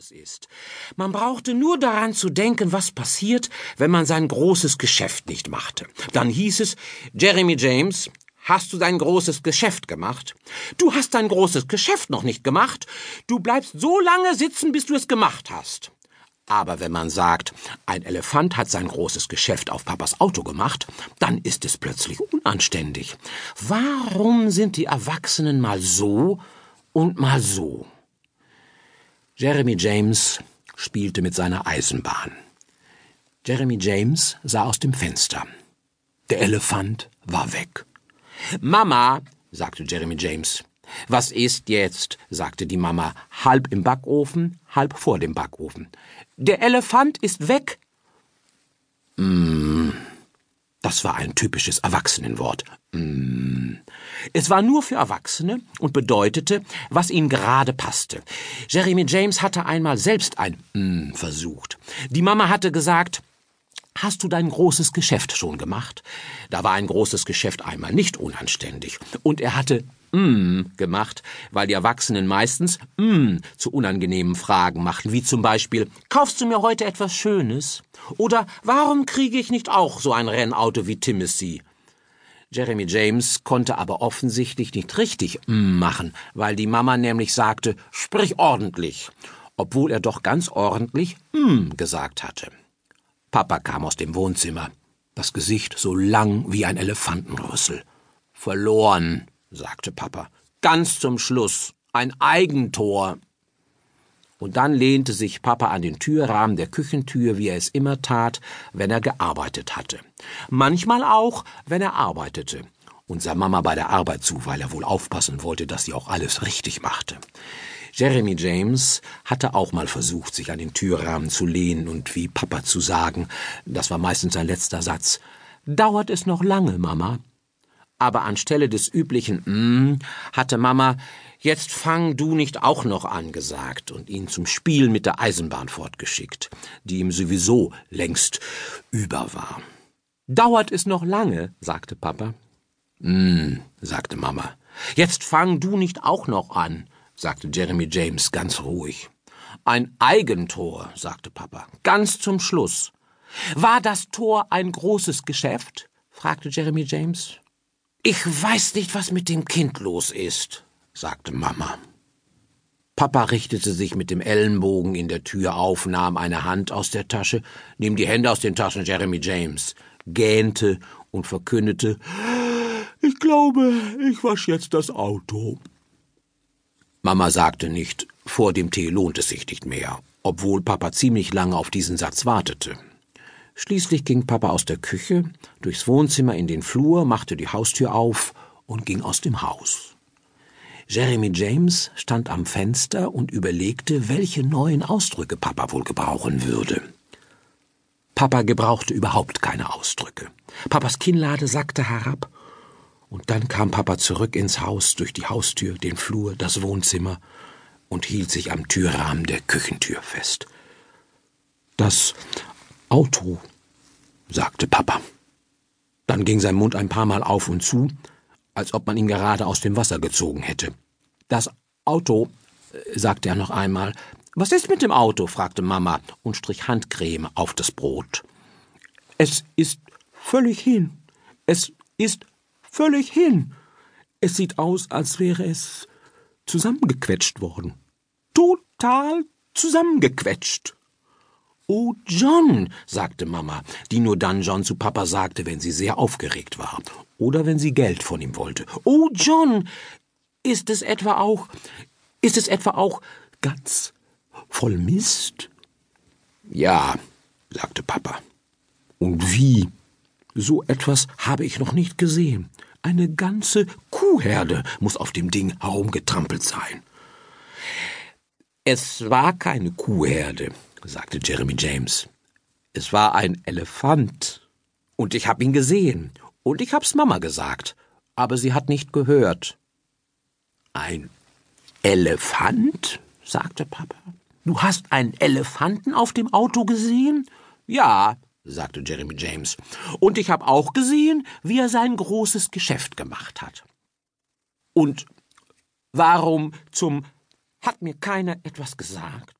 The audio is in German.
es ist. Man brauchte nur daran zu denken, was passiert, wenn man sein großes Geschäft nicht machte. Dann hieß es, Jeremy James, Hast du dein großes Geschäft gemacht? Du hast dein großes Geschäft noch nicht gemacht. Du bleibst so lange sitzen, bis du es gemacht hast. Aber wenn man sagt, ein Elefant hat sein großes Geschäft auf Papas Auto gemacht, dann ist es plötzlich unanständig. Warum sind die Erwachsenen mal so und mal so? Jeremy James spielte mit seiner Eisenbahn. Jeremy James sah aus dem Fenster. Der Elefant war weg. Mama, sagte Jeremy James. Was ist jetzt? sagte die Mama, halb im Backofen, halb vor dem Backofen. Der Elefant ist weg. Mm, das war ein typisches Erwachsenenwort. Mm. Es war nur für Erwachsene und bedeutete, was ihnen gerade passte. Jeremy James hatte einmal selbst ein mm versucht. Die Mama hatte gesagt, Hast du dein großes Geschäft schon gemacht? Da war ein großes Geschäft einmal nicht unanständig. Und er hatte mm gemacht, weil die Erwachsenen meistens mm zu unangenehmen Fragen machten, wie zum Beispiel Kaufst du mir heute etwas Schönes? Oder Warum kriege ich nicht auch so ein Rennauto wie Timothy? Jeremy James konnte aber offensichtlich nicht richtig mm machen, weil die Mama nämlich sagte Sprich ordentlich, obwohl er doch ganz ordentlich mm gesagt hatte. Papa kam aus dem Wohnzimmer, das Gesicht so lang wie ein Elefantenrüssel. Verloren, sagte Papa. Ganz zum Schluss. Ein Eigentor. Und dann lehnte sich Papa an den Türrahmen der Küchentür, wie er es immer tat, wenn er gearbeitet hatte. Manchmal auch, wenn er arbeitete. Und sah Mama bei der Arbeit zu, weil er wohl aufpassen wollte, dass sie auch alles richtig machte. Jeremy James hatte auch mal versucht, sich an den Türrahmen zu lehnen und wie Papa zu sagen, das war meistens sein letzter Satz, dauert es noch lange, Mama? Aber anstelle des üblichen mm hatte Mama Jetzt fang du nicht auch noch an gesagt und ihn zum Spiel mit der Eisenbahn fortgeschickt, die ihm sowieso längst über war. Dauert es noch lange? sagte Papa. Mm, sagte Mama. Jetzt fang du nicht auch noch an sagte Jeremy James ganz ruhig. Ein Eigentor, sagte Papa, ganz zum Schluss. War das Tor ein großes Geschäft? fragte Jeremy James. Ich weiß nicht, was mit dem Kind los ist, sagte Mama. Papa richtete sich mit dem Ellenbogen in der Tür auf, nahm eine Hand aus der Tasche, nahm die Hände aus den Taschen Jeremy James, gähnte und verkündete Ich glaube, ich wasch jetzt das Auto. Mama sagte nicht, vor dem Tee lohnt es sich nicht mehr, obwohl Papa ziemlich lange auf diesen Satz wartete. Schließlich ging Papa aus der Küche, durchs Wohnzimmer in den Flur, machte die Haustür auf und ging aus dem Haus. Jeremy James stand am Fenster und überlegte, welche neuen Ausdrücke Papa wohl gebrauchen würde. Papa gebrauchte überhaupt keine Ausdrücke. Papas Kinnlade sackte herab und dann kam Papa zurück ins Haus, durch die Haustür, den Flur, das Wohnzimmer und hielt sich am Türrahmen der Küchentür fest. Das Auto, sagte Papa. Dann ging sein Mund ein paar Mal auf und zu, als ob man ihn gerade aus dem Wasser gezogen hätte. Das Auto, sagte er noch einmal. Was ist mit dem Auto? fragte Mama und strich Handcreme auf das Brot. Es ist völlig hin. Es ist völlig hin. Es sieht aus, als wäre es zusammengequetscht worden. Total zusammengequetscht. Oh, John, sagte Mama, die nur dann John zu Papa sagte, wenn sie sehr aufgeregt war oder wenn sie Geld von ihm wollte. Oh, John, ist es etwa auch, ist es etwa auch ganz voll Mist? Ja, sagte Papa. Und wie? So etwas habe ich noch nicht gesehen. Eine ganze Kuhherde muss auf dem Ding herumgetrampelt sein. Es war keine Kuhherde, sagte Jeremy James. Es war ein Elefant. Und ich hab ihn gesehen. Und ich hab's Mama gesagt. Aber sie hat nicht gehört. Ein Elefant? sagte Papa. Du hast einen Elefanten auf dem Auto gesehen? Ja, sagte Jeremy James. Und ich habe auch gesehen, wie er sein großes Geschäft gemacht hat. Und warum zum hat mir keiner etwas gesagt?